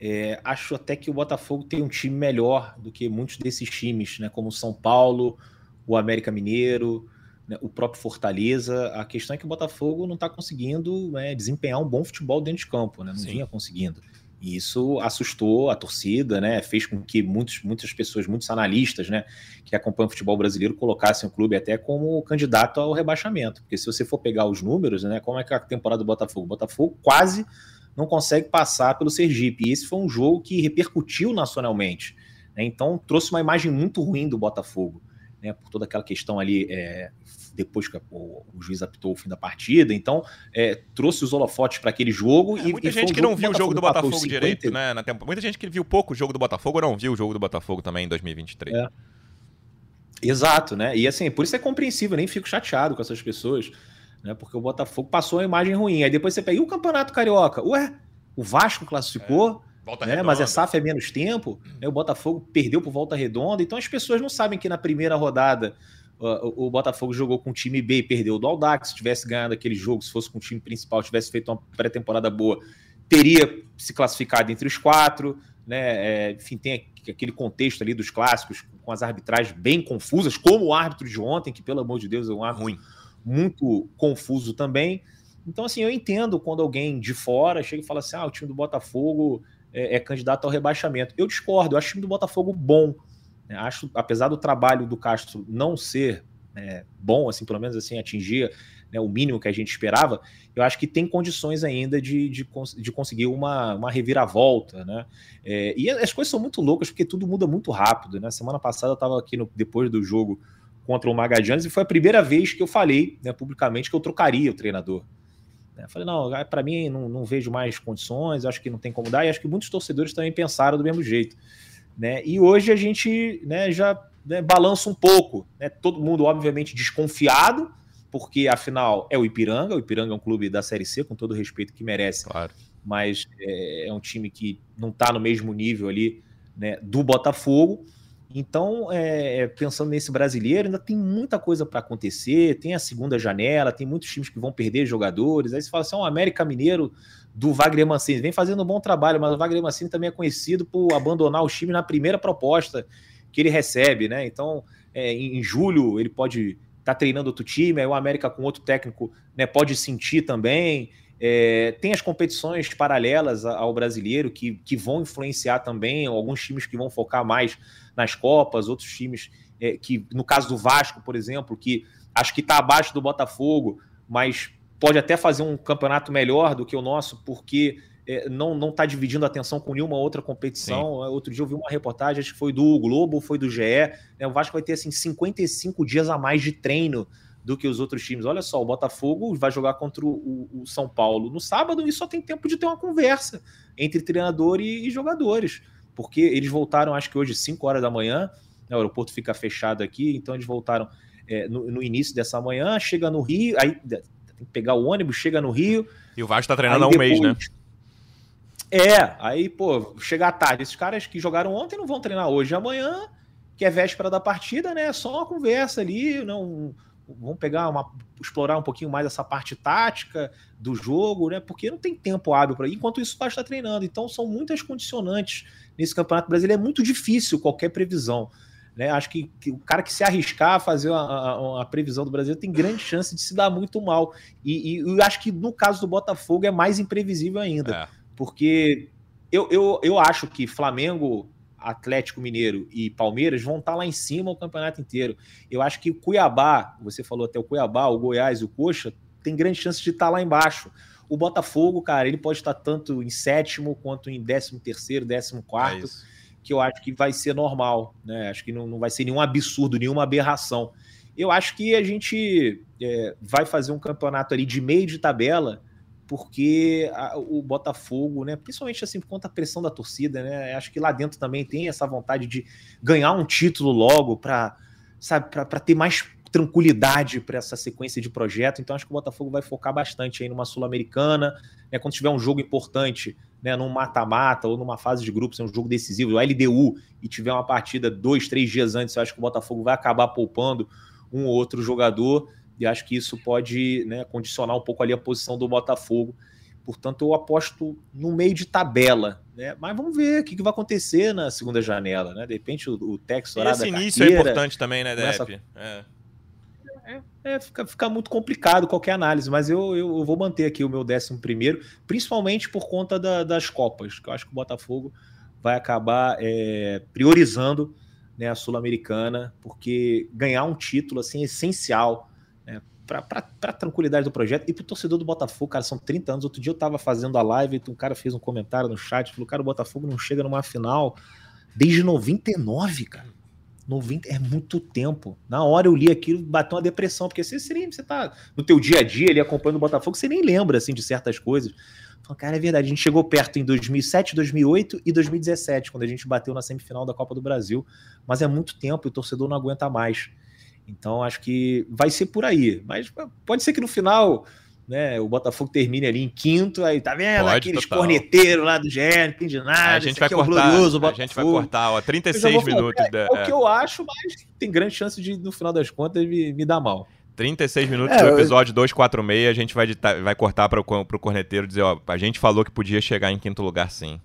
É, acho até que o Botafogo tem um time melhor do que muitos desses times, né? Como o São Paulo, o América Mineiro, né? o próprio Fortaleza. A questão é que o Botafogo não está conseguindo né, desempenhar um bom futebol dentro de campo, né? Não Sim. vinha conseguindo. E isso assustou a torcida, né? Fez com que muitos, muitas pessoas, muitos analistas, né, que acompanham o futebol brasileiro, colocassem o clube até como candidato ao rebaixamento. Porque se você for pegar os números, né, como é que a temporada do Botafogo? O Botafogo quase não consegue passar pelo Sergipe. E esse foi um jogo que repercutiu nacionalmente. Né? Então trouxe uma imagem muito ruim do Botafogo, né? Por toda aquela questão ali é, depois que o, o, juiz apitou o fim da partida. Então, é, trouxe os holofotes para aquele jogo. É, e, muita e gente um que não viu o jogo do Botafogo, direito, né? Na tempo. Muita gente que viu pouco o jogo do Botafogo não viu o jogo do Botafogo também em 2023. É. Exato, né? E assim, por isso é compreensível, nem fico chateado com essas pessoas, né? Porque o Botafogo passou uma imagem ruim. Aí depois você pega, e o Campeonato Carioca? Ué, o Vasco classificou. É. Né? Mas é SAF é menos tempo, né? o Botafogo perdeu por volta redonda, então as pessoas não sabem que na primeira rodada o, Botafogo jogou com o time B e perdeu do Aldax. Se tivesse ganhado aquele jogo, se fosse com o time principal, tivesse feito uma pré-temporada boa, teria se classificado entre os quatro. Né? É, enfim, tem aquele contexto ali dos clássicos com as arbitragens bem confusas, como o árbitro de ontem, que pelo amor de Deus é um árbitro ruim, muito confuso também. Então, assim, eu entendo quando alguém de fora chega e fala assim: ah, o time do Botafogo é, é candidato ao rebaixamento. Eu discordo, eu acho o time do Botafogo bom. Né? Acho, apesar do trabalho do Castro não ser né, bom, assim, pelo menos assim, atingir né, o mínimo que a gente esperava, eu acho que tem condições ainda de, de, de conseguir uma, uma reviravolta, né? É, e as coisas são muito loucas porque tudo muda muito rápido, né? Semana passada eu estava aqui no, depois do jogo contra o Magadianes e foi a primeira vez que eu falei né, publicamente que eu trocaria o treinador. Eu falei, não, para mim não, não vejo mais condições, acho que não tem como dar, e acho que muitos torcedores também pensaram do mesmo jeito. Né? E hoje a gente né, já né, balança um pouco. Né? Todo mundo, obviamente, desconfiado, porque afinal é o Ipiranga. O Ipiranga é um clube da Série C, com todo o respeito que merece. Claro. Mas é, é um time que não está no mesmo nível ali né, do Botafogo. Então, é, é, pensando nesse brasileiro, ainda tem muita coisa para acontecer. Tem a segunda janela, tem muitos times que vão perder jogadores. Aí você fala assim: o um América Mineiro do Wagner Mancini. Vem fazendo um bom trabalho, mas o Wagner Mancini também é conhecido por abandonar o time na primeira proposta que ele recebe, né? Então, é, em, julho, ele pode estar tá treinando outro time, aí o América com outro técnico né, pode sentir também. É, tem as competições paralelas ao brasileiro que, que vão influenciar também, alguns times que vão focar mais nas Copas, outros times é, que, no caso do Vasco, por exemplo, que acho que está abaixo do Botafogo, mas pode até fazer um campeonato melhor do que o nosso, porque é, não está dividindo a atenção com nenhuma outra competição. Sim. Outro dia eu vi uma reportagem, acho que foi do Globo, foi do GE. Né? O Vasco vai ter assim 55 dias a mais de treino do que os outros times. Olha só, o Botafogo vai jogar contra o, o São Paulo no sábado e só tem tempo de ter uma conversa entre treinador e, e jogadores, porque eles voltaram, acho que hoje, 5 horas da manhã. Né? O aeroporto fica fechado aqui, então eles voltaram é, no, no, início dessa manhã. Chega no Rio, aí tem que pegar o ônibus, chega no Rio. E o Vasco tá treinando há um depois... mês, né? É, aí, pô, chega à tarde. Esses caras que jogaram ontem não vão treinar hoje. Amanhã, que é véspera da partida, né? Só uma conversa ali, não. Vamos pegar uma. explorar um pouquinho mais essa parte tática do jogo, né? Porque não tem tempo hábil para Enquanto isso, o Vasco está treinando. Então, são muitas condicionantes nesse Campeonato Brasileiro. É muito difícil qualquer previsão. Né? Acho que, que, o cara que se arriscar a fazer uma, uma, previsão do Brasil tem grande chance de se dar muito mal. E, e eu acho que no caso do Botafogo é mais imprevisível ainda. É. Porque eu, eu, eu acho que Flamengo, Atlético Mineiro e Palmeiras vão estar lá em cima o campeonato inteiro. Eu acho que o Cuiabá, você falou até o Cuiabá, o Goiás e o Coxa, tem grande chance de estar lá embaixo. O Botafogo, cara, ele pode estar tanto em sétimo quanto em décimo terceiro, décimo quarto. É que eu acho que vai ser normal, né? Acho que não, não vai ser nenhum absurdo, nenhuma aberração. Eu acho que a gente é, vai fazer um campeonato ali de meio de tabela, porque a, o Botafogo, né, principalmente assim por conta da pressão da torcida, né, acho que lá dentro também tem essa vontade de ganhar um título logo para sabe, para ter mais tranquilidade para essa sequência de projeto. Então acho que o Botafogo vai focar bastante aí numa sul-americana, né, quando tiver um jogo importante, né, num mata-mata ou numa fase de grupos, é um jogo decisivo, o LDU, e tiver uma partida dois, três dias antes, eu acho que o Botafogo vai acabar poupando um ou outro jogador, e acho que isso pode né, condicionar um pouco ali a posição do Botafogo. Portanto, eu aposto no meio de tabela, né? Mas vamos ver o que, que vai acontecer na segunda janela, né? De repente o, o Texas Esse início é carteira, é importante também, né, Depp? Começa... É é, fica, fica, muito complicado qualquer análise, mas eu, eu, eu, vou manter aqui o meu décimo primeiro, principalmente por conta da, das Copas, que eu acho que o Botafogo vai acabar é, priorizando né, a Sul-Americana, porque ganhar um título assim, é essencial né, para a tranquilidade do projeto e para o torcedor do Botafogo, cara, são 30 anos. Outro dia eu estava fazendo a live e um cara fez um comentário no chat, falou, cara, o Botafogo não chega numa final desde 99, cara. 90 é muito tempo. Na hora eu li aquilo, bateu uma depressão, porque você, você, você tá no teu dia a dia ali acompanhando o Botafogo, você nem lembra assim de certas coisas. Falei, cara, é verdade, a gente chegou perto em 2007, 2008 e 2017, quando a gente bateu na semifinal da Copa do Brasil, mas é muito tempo e o torcedor não aguenta mais. Então acho que vai ser por aí, mas pode ser que no final né, o Botafogo termine ali em quinto, aí tá vendo Pode, aqueles total. corneteiros lá do GN, não de nada, a gente vai cortar, é glorioso, a gente vai cortar, ó, 36 minutos. É, é, o que eu acho, mas tem grande chance de, no final das contas, me, me dar mal. 36 minutos é, do episódio eu... 246, a gente vai, editar, vai cortar para o corneteiro dizer, ó, a gente falou que podia chegar em quinto lugar sim.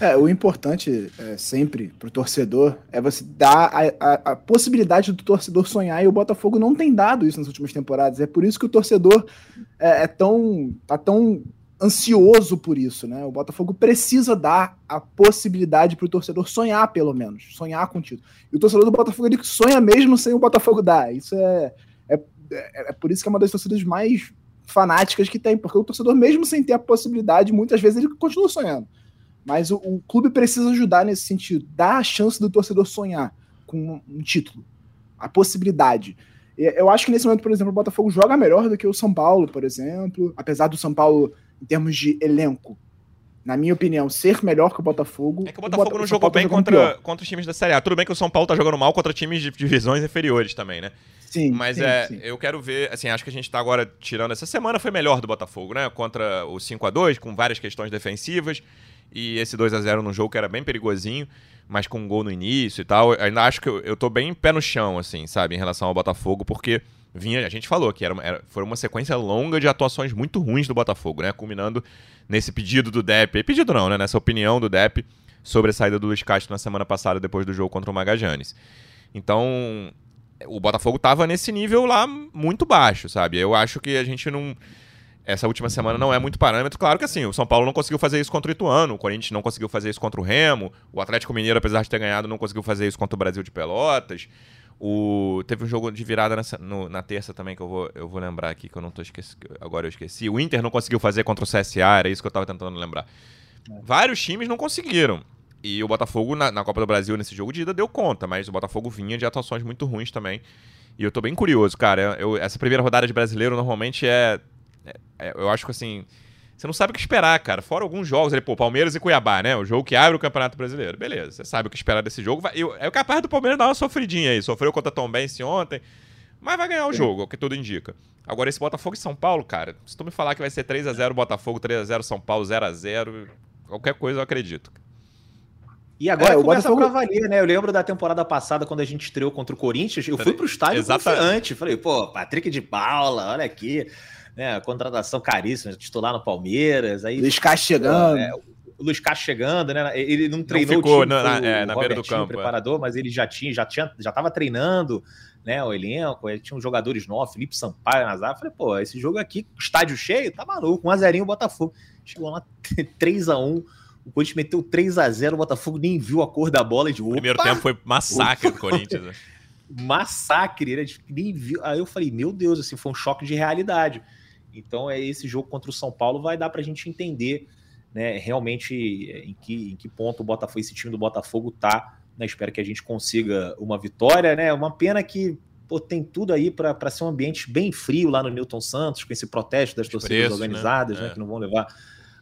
É, o importante é, sempre para o torcedor é você dar a, a, a, possibilidade do torcedor sonhar e o Botafogo não tem dado isso nas últimas temporadas. É por isso que o torcedor é, é tão tá tão ansioso por isso, né? O Botafogo precisa dar a possibilidade para o torcedor sonhar, pelo menos, sonhar com o título. E o torcedor do Botafogo ele sonha mesmo sem o Botafogo dar. Isso é, é, é, é por isso que é uma das torcidas mais fanáticas que tem, porque o torcedor mesmo sem ter a possibilidade, muitas vezes ele continua sonhando. Mas o, o, clube precisa ajudar nesse sentido, dar a chance do torcedor sonhar com um, título, a possibilidade. Eu acho que nesse momento, por exemplo, o Botafogo joga melhor do que o São Paulo, por exemplo, apesar do São Paulo, em termos de elenco, na minha opinião, ser melhor que o Botafogo. É que o Botafogo o não jogou bem contra, contra os times da Série A. Tudo bem que o São Paulo tá jogando mal contra times de divisões inferiores também, né? Sim. Mas sim, é, sim. eu quero ver, assim, acho que a gente tá agora tirando. Essa semana foi melhor do Botafogo, né? Contra o 5 a 2 com várias questões defensivas e esse 2 a 0 no jogo que era bem perigosinho, mas com um gol no início e tal. Ainda acho que eu, eu tô bem pé no chão, assim, sabe, em relação ao Botafogo, porque vinha, a gente falou que era, era, foi uma sequência longa de atuações muito ruins do Botafogo, né? Culminando nesse pedido do Depp, pedido não, né? Nessa opinião do Depp sobre a saída do Luiz Castro na semana passada depois do jogo contra o Magajanes. Então, o Botafogo tava nesse nível lá muito baixo, sabe? Eu acho que a gente não essa última semana não é muito parâmetro. Claro que assim, o São Paulo não conseguiu fazer isso contra o Ituano, o Corinthians não conseguiu fazer isso contra o Remo, o Atlético Mineiro, apesar de ter ganhado, não conseguiu fazer isso contra o Brasil de Pelotas. O... Teve um jogo de virada nessa, no, na terça também que eu vou, eu vou lembrar aqui, que eu não tô esquecendo. Agora eu esqueci. O Inter não conseguiu fazer contra o CSA, era isso que eu tava tentando lembrar. É. Vários times não conseguiram. E o Botafogo, na, na, Copa do Brasil, nesse jogo de ida, deu conta, mas o Botafogo vinha de atuações muito ruins também. E eu tô bem curioso, cara. Eu, essa primeira rodada de brasileiro normalmente é é, eu acho que assim. Você não sabe o que esperar, cara. Fora alguns jogos ali, pô, Palmeiras e Cuiabá, né? O jogo que abre o Campeonato Brasileiro. Beleza, você sabe o que esperar desse jogo. Eu, é capaz do Palmeiras dar uma sofridinha aí. Sofreu contra Tom Bense ontem. Mas vai ganhar o jogo, é o que tudo indica. Agora, esse Botafogo e São Paulo, cara, se tu me falar que vai ser 3x0 Botafogo, 3x0 São Paulo, 0x0, qualquer coisa eu acredito. E agora é, começa Botafogo... pra valer, né? Eu lembro da temporada passada, quando a gente estreou contra o Corinthians, eu fui pro estádio Exatamente. confiante. Falei, pô, Patrick de Paula, olha aqui né? Contratação caríssima, titular no Palmeiras. Aí, Luiz chegando. É, o Luiz Castro chegando, né? Ele não treinou não ficou o time, na, é, na beira do campo. É. preparador, é. mas ele já tinha, já tinha, já tava treinando, né? O elenco, ele tinha uns jogadores novos, Felipe Sampaio, Nazar. Falei, pô, esse jogo aqui, estádio cheio, tá maluco, 1 a 0 o Botafogo. Chegou lá 3 a 1 o Corinthians meteu 3 a 0 o Botafogo nem viu a cor da bola de O primeiro tempo foi massacre do Corinthians. Né? massacre, ele nem viu. Aí eu falei, meu Deus, assim, foi um choque de realidade. Então, é esse jogo contra o São Paulo vai dar para a gente entender né, realmente em que, em que ponto o Botafogo, esse time do Botafogo tá. Né, espero que a gente consiga uma vitória, né? Uma pena que pô, tem tudo aí para ser um ambiente bem frio lá no Newton Santos, com esse protesto das torcidas preço, né? organizadas, né? É. que não vão levar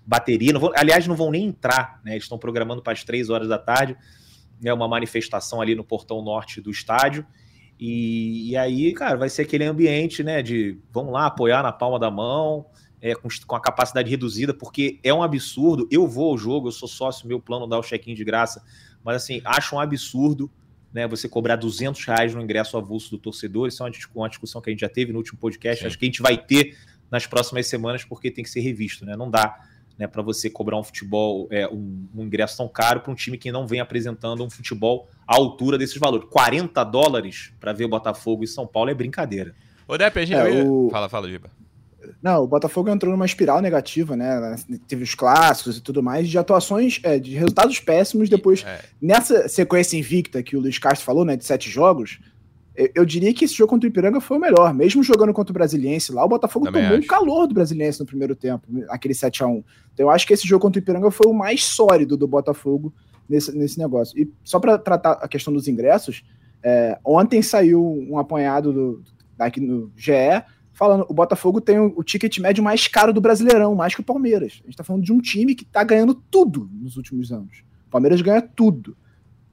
bateria, não vão, aliás, não vão nem entrar, né? Eles estão programando para as três horas da tarde, né? Uma manifestação ali no portão norte do estádio. E, e, aí, cara, vai ser aquele ambiente, né? De vamos lá apoiar na palma da mão, é, com, com, a capacidade reduzida, porque é um absurdo. Eu vou ao jogo, eu sou sócio, meu plano dá o check-in de graça, mas assim, acho um absurdo né, você cobrar 200 reais no ingresso avulso do torcedor. Isso é uma, discussão que a gente já teve no último podcast, Sim. acho que a gente vai ter nas próximas semanas, porque tem que ser revisto, né? Não dá né, para você cobrar um futebol, é, um, um ingresso tão caro para um time que não vem apresentando um futebol à altura desses valores. 40 dólares para ver o Botafogo e São Paulo é brincadeira. O Depp, a gente... É, o... Fala, fala, Giba. Não, o Botafogo entrou numa espiral negativa, né? Teve os clássicos e tudo mais, de atuações, é, de resultados péssimos. Depois, é. nessa sequência invicta que o Luiz Castro falou, né? De sete jogos, eu diria que esse jogo contra o Ipiranga foi o melhor. Mesmo jogando contra o Brasiliense lá, o Botafogo Também tomou o calor do Brasiliense no primeiro tempo, aquele 7 a 1 Então eu acho que esse jogo contra o Ipiranga foi o mais sólido do Botafogo nesse, nesse negócio. E só para tratar a questão dos ingressos, é, ontem saiu um apanhado do, aqui no GE falando o Botafogo tem o, o, ticket médio mais caro do Brasileirão, mais que o Palmeiras. A gente está falando de um time que está ganhando tudo nos últimos anos. O Palmeiras ganha tudo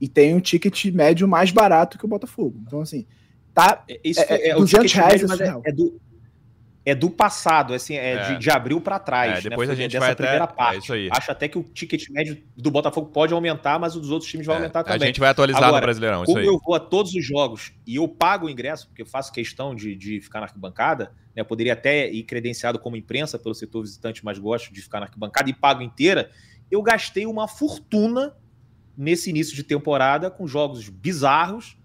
e tem um ticket médio mais barato que o Botafogo. Então, assim, tá. É, isso é, é 200 reais médio, é, é, do, é do passado, assim, é, De, é. de, abril para trás. É, né? depois né? a gente vai primeira até, parte. Acho até que o ticket médio do Botafogo pode aumentar, mas o dos outros times vai aumentar também. A gente vai atualizar Agora, no Brasileirão. Como eu vou a todos os jogos e eu pago o ingresso, porque eu faço questão de, de ficar na arquibancada, né? Eu poderia até ir credenciado como imprensa pelo setor visitante, mas gosto de ficar na arquibancada e pago inteira. Eu gastei uma fortuna nesse início de temporada com jogos bizarros,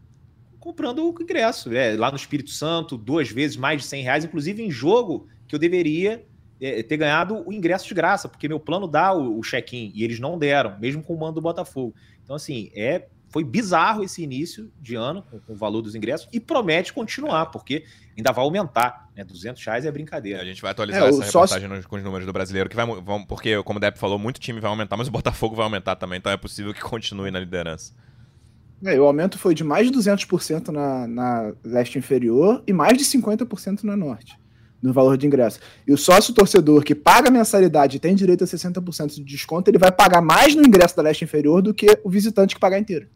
comprando o ingresso. É, lá no Espírito Santo, duas vezes mais de 100 reais, inclusive em jogo que eu deveria é, ter ganhado o ingresso de graça, porque meu plano dá o, o check-in e eles não deram, mesmo com o mando do Botafogo. Então, assim, é foi bizarro esse início de ano com, com, o valor dos ingressos e promete continuar, porque ainda vai aumentar. Né? 200 reais é brincadeira. A gente vai atualizar é, essa reportagem sócio... com os números do brasileiro, que vai, vão, porque, como o Depp falou, muito time vai aumentar, mas o Botafogo vai aumentar também, então é possível que continue na liderança. É, o aumento foi de mais de 200% na, na leste inferior e mais de 50% na norte no valor de ingresso. E o sócio torcedor que paga mensalidade e tem direito a 60% de desconto, ele vai pagar mais no ingresso da leste inferior do que o visitante que paga inteiro.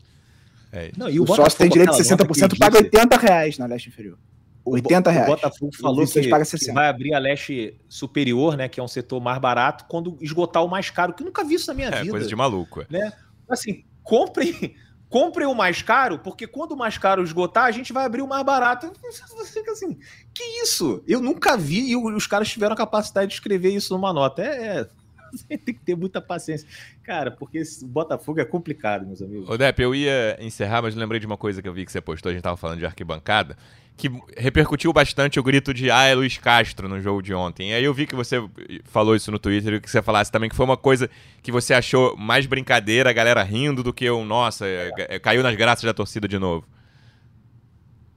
É. Não, e o, o sócio tem direito a 60%, paga 80 reais na leste inferior. 80 reais. O Botafogo falou que, que, vai abrir a leste superior, né, que é um setor mais barato, quando esgotar o mais caro, que eu nunca vi isso na minha é, vida. coisa de maluco. É. Né? Assim, comprem, comprem o mais caro, porque quando o mais caro esgotar, a gente vai abrir o mais barato. Você fica assim, que isso? Eu nunca vi e os caras tiveram a capacidade de escrever isso numa nota. É, é Você tem que ter muita paciência. Cara, porque esse Botafogo é complicado, meus amigos. Ô, Depp, eu ia encerrar, mas lembrei de uma coisa que eu vi que você postou, a gente tava falando de arquibancada, que repercutiu bastante o grito de Ah, é Luiz Castro no jogo de ontem. E aí eu vi que você falou isso no Twitter que você falasse também que foi uma coisa que você achou mais brincadeira, a galera rindo, do que um, nossa, é, caiu nas graças da torcida de novo.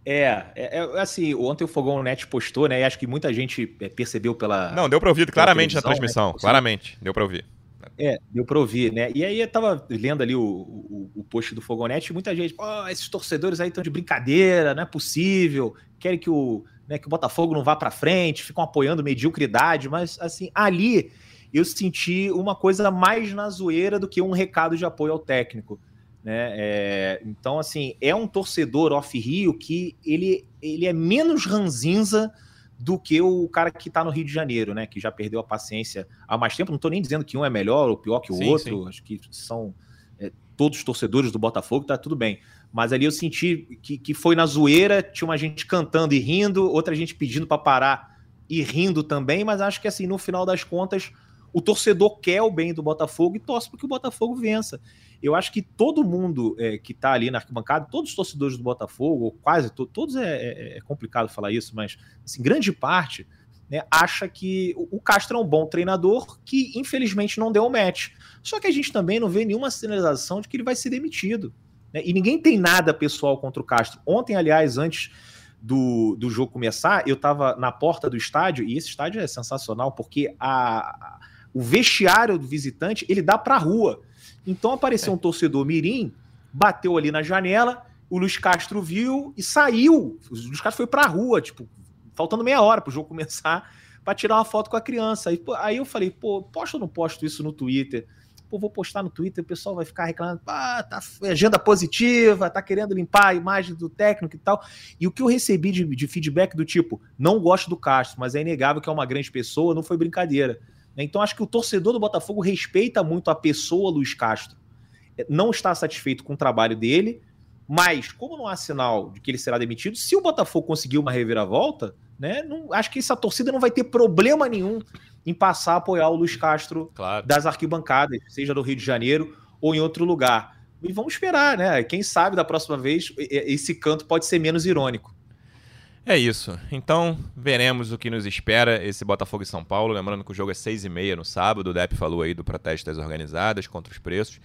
É, é, é, assim, ontem o Fogão Net postou, né? E acho que muita gente é, percebeu pela. Não, deu para ouvir claramente na transmissão. Né? Claramente, deu para ouvir. É, deu para ouvir, né? E aí eu tava lendo ali o, o, o post do Fogonete e muita gente, oh, esses torcedores aí estão de brincadeira, não é possível, querem que o, né, que o Botafogo não vá para frente, ficam apoiando mediocridade, mas assim, ali eu senti uma coisa mais na zoeira do que um recado de apoio ao técnico. Né? É, então, assim, é um torcedor off-Rio que ele, ele é menos ranzinza do que o cara que está no Rio de Janeiro, né? Que já perdeu a paciência há mais tempo. Não estou nem dizendo que um é melhor ou pior que o sim, outro. Sim. Acho que são é, todos torcedores do Botafogo, tá tudo bem. Mas ali eu senti que, que foi na zoeira, tinha uma gente cantando e rindo, outra gente pedindo para parar e rindo também, mas acho que assim, no final das contas, o torcedor quer o bem do Botafogo e torce para que o Botafogo vença. Eu acho que todo mundo é, que está ali na arquibancada, todos os torcedores do Botafogo, ou quase to todos, é, é, é, complicado falar isso, mas assim, grande parte né, acha que o Castro é um bom treinador que infelizmente não deu o match. Só que a gente também não vê nenhuma sinalização de que ele vai ser demitido. Né? E ninguém tem nada pessoal contra o Castro. Ontem, aliás, antes do, do jogo começar, eu estava na porta do estádio, e esse estádio é sensacional, porque a, o vestiário do visitante ele dá para a rua. Então apareceu um torcedor mirim, bateu ali na janela, o Luiz Castro viu e saiu. O Luiz Castro foi para a rua, tipo, faltando meia hora para o jogo começar, para tirar uma foto com a criança. Aí, aí eu falei, pô, posto ou não posto isso no Twitter? Pô, vou postar no Twitter, o pessoal vai ficar reclamando, ah, tá agenda positiva, tá querendo limpar a imagem do técnico e tal. E o que eu recebi de, de feedback do tipo, não gosto do Castro, mas é inegável que é uma grande pessoa, não foi brincadeira. Então acho que o torcedor do Botafogo respeita muito a pessoa Luiz Castro. É, não está satisfeito com o trabalho dele, mas como não há sinal de que ele será demitido, se o Botafogo conseguir uma reviravolta, né, não, acho que essa torcida não vai ter problema nenhum em passar a apoiar o Luiz Castro claro. das arquibancadas, seja no Rio de Janeiro ou em outro lugar. E vamos esperar, né? Quem sabe da próxima vez esse canto pode ser menos irônico. É isso. Então, veremos o que nos espera esse Botafogo e São Paulo. Lembrando que o jogo é seis e meia no sábado. O Depp falou aí do protesto das organizadas contra os preços.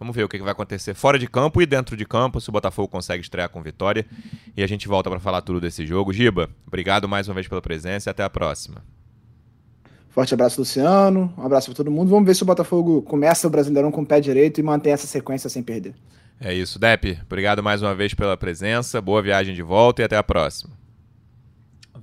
Vamos ver o que vai acontecer fora de campo e dentro de campo, se o Botafogo consegue estrear com vitória. E a gente volta para falar tudo desse jogo. Giba, obrigado mais uma vez pela presença e até a próxima. Forte abraço, Luciano. Um abraço para todo mundo. Vamos ver se o Botafogo começa o Brasileirão com o pé direito e mantém essa sequência sem perder. É isso, Depp. Obrigado mais uma vez pela presença. Boa viagem de volta e até a próxima.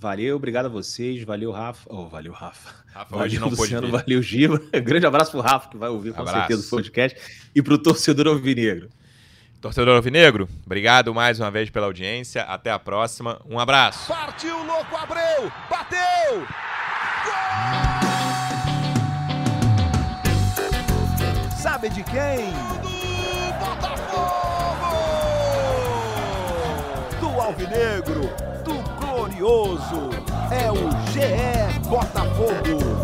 Valeu, obrigado a vocês. Valeu, Rafa. Oh, valeu, Rafa. Rafa valeu, hoje não Luciano, pôde Valeu, Giba. Grande abraço pro Rafa, que vai ouvir com abraço. certeza o podcast. E pro torcedor alvinegro. Torcedor alvinegro, obrigado mais uma vez pela audiência. Até a próxima. Um abraço. Partiu, louco, Abreu. Bateu. Sabe de quem? Do Botafogo! Do Alvinegro, valioso é o GE Botafogo.